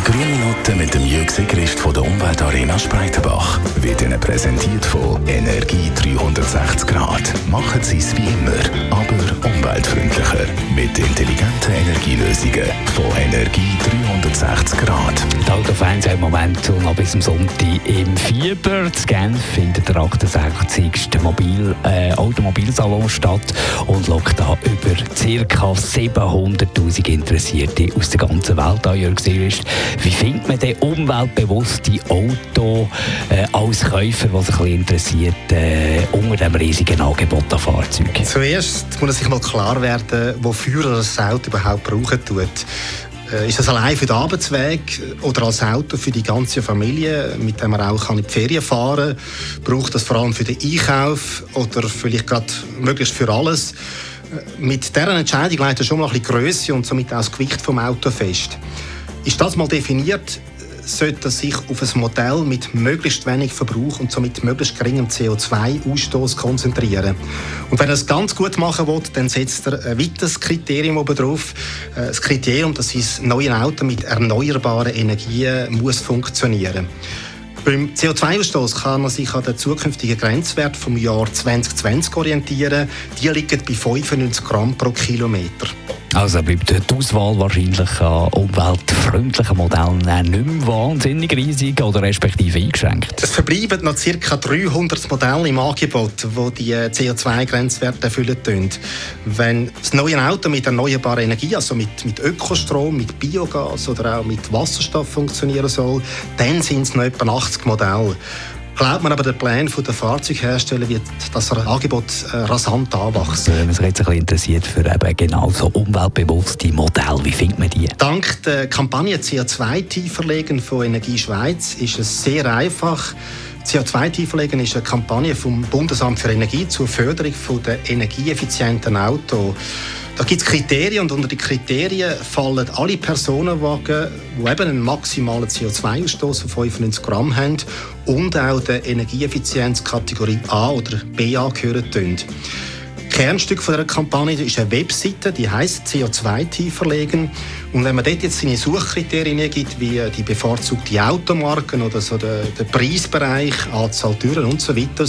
Die grüne Minute mit dem Jürg Sigrist von der Umweltarena Spreitenbach wird Ihnen präsentiert von Energie 360 Grad. Machen Sie es wie immer, aber umweltfreundlicher. Mit intelligenten Energielösungen von Energie 360 Grad. Die Autofans haben im Moment noch bis zum Sonntag im Fieber. In Genf findet der 68. Mobil, äh, Automobilsalon statt und lockt da über ca. 700'000 Interessierte aus der ganzen Welt an. Jörg Sigrist, wie findet man denn umweltbewusste Auto äh, als Käufer, der sich ein bisschen interessiert, äh, unter dem riesigen Angebot an Fahrzeugen? Zuerst muss sich mal klar werden, wofür er das Auto überhaupt brauchen tut. Äh, ist das allein für den Arbeitsweg oder als Auto für die ganze Familie, mit dem man auch in die Ferien fahren kann? Braucht das vor allem für den Einkauf oder vielleicht gerade möglichst für alles? Äh, mit dieser Entscheidung leitet schon mal ein bisschen Größe und somit auch das Gewicht vom Auto fest. Ist das mal definiert, sollte er sich auf ein Modell mit möglichst wenig Verbrauch und somit möglichst geringem CO2-Ausstoß konzentrieren. Und wenn er es ganz gut machen will, dann setzt er ein weiteres Kriterium oben drauf. Äh, das Kriterium, dass sein neues Auto mit erneuerbaren Energien muss funktionieren beim CO2-Ausstoß kann man sich an den zukünftigen Grenzwert vom Jahr 2020 orientieren. Die liegen bei 95 Gramm pro Kilometer. Also bleibt die Auswahl wahrscheinlich an umweltfreundlichen Modellen nicht mehr wahnsinnig riesig oder respektive eingeschränkt. Es verbleiben noch ca. 300 Modelle im Angebot, die die CO2-Grenzwerte erfüllen. Wenn das neue Auto mit erneuerbarer Energie, also mit, mit Ökostrom, mit Biogas oder auch mit Wasserstoff funktionieren soll, dann sind es noch etwa 80 Modelle. Glaubt man aber, der Plan der Fahrzeughersteller wird das Angebot äh, rasant anwachsen. Wenn man sich jetzt ein bisschen interessiert für eben genau so umweltbewusste Modelle, wie findet man die? Dank der Kampagne CO2-Tieferlegen von Energie Schweiz ist es sehr einfach, CO2-Tieferlegen ist eine Kampagne vom Bundesamt für Energie zur Förderung der energieeffizienten Autos. Da gibt es Kriterien und unter die Kriterien fallen alle Personenwagen, die eben einen maximalen CO2-Ausstoß von 95 Gramm haben und auch der Energieeffizienzkategorie A oder B angehören. Kernstück von der Kampagne ist eine Webseite, die heißt CO2 verlegen. Und wenn man dort jetzt seine Suchkriterien gibt, wie die bevorzugte Automarken oder so der, der Preisbereich, Anzahl Türen und so weiter,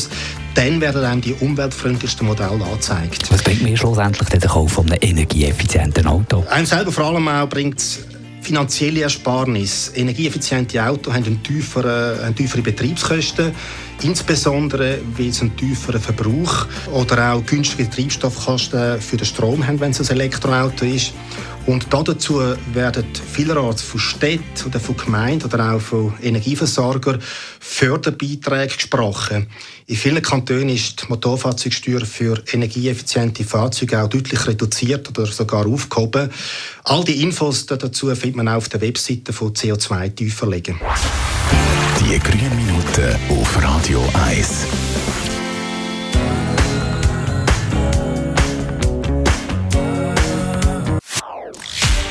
dann werden einem die umweltfreundlichsten Modelle angezeigt. Was bringt mir schlussendlich den Kauf von einem energieeffizienten Auto? Einem selber vor allem auch bringt finanzielle Ersparnis. Energieeffiziente Autos haben, tieferen, haben tiefere Betriebskosten, insbesondere weil sie einen tieferen Verbrauch oder auch günstige Treibstoffkosten für den Strom haben, wenn es ein Elektroauto ist. Und dazu werden vielerorts von Städten oder von Gemeinden oder auch von Energieversorgern Förderbeiträge gesprochen. In vielen Kantonen ist die Motorfahrzeugsteuer für energieeffiziente Fahrzeuge auch deutlich reduziert oder sogar aufgehoben. All die Infos dazu findet man auch auf der Webseite von CO2 Tieferlegen. Die grünen Minuten auf Radio 1.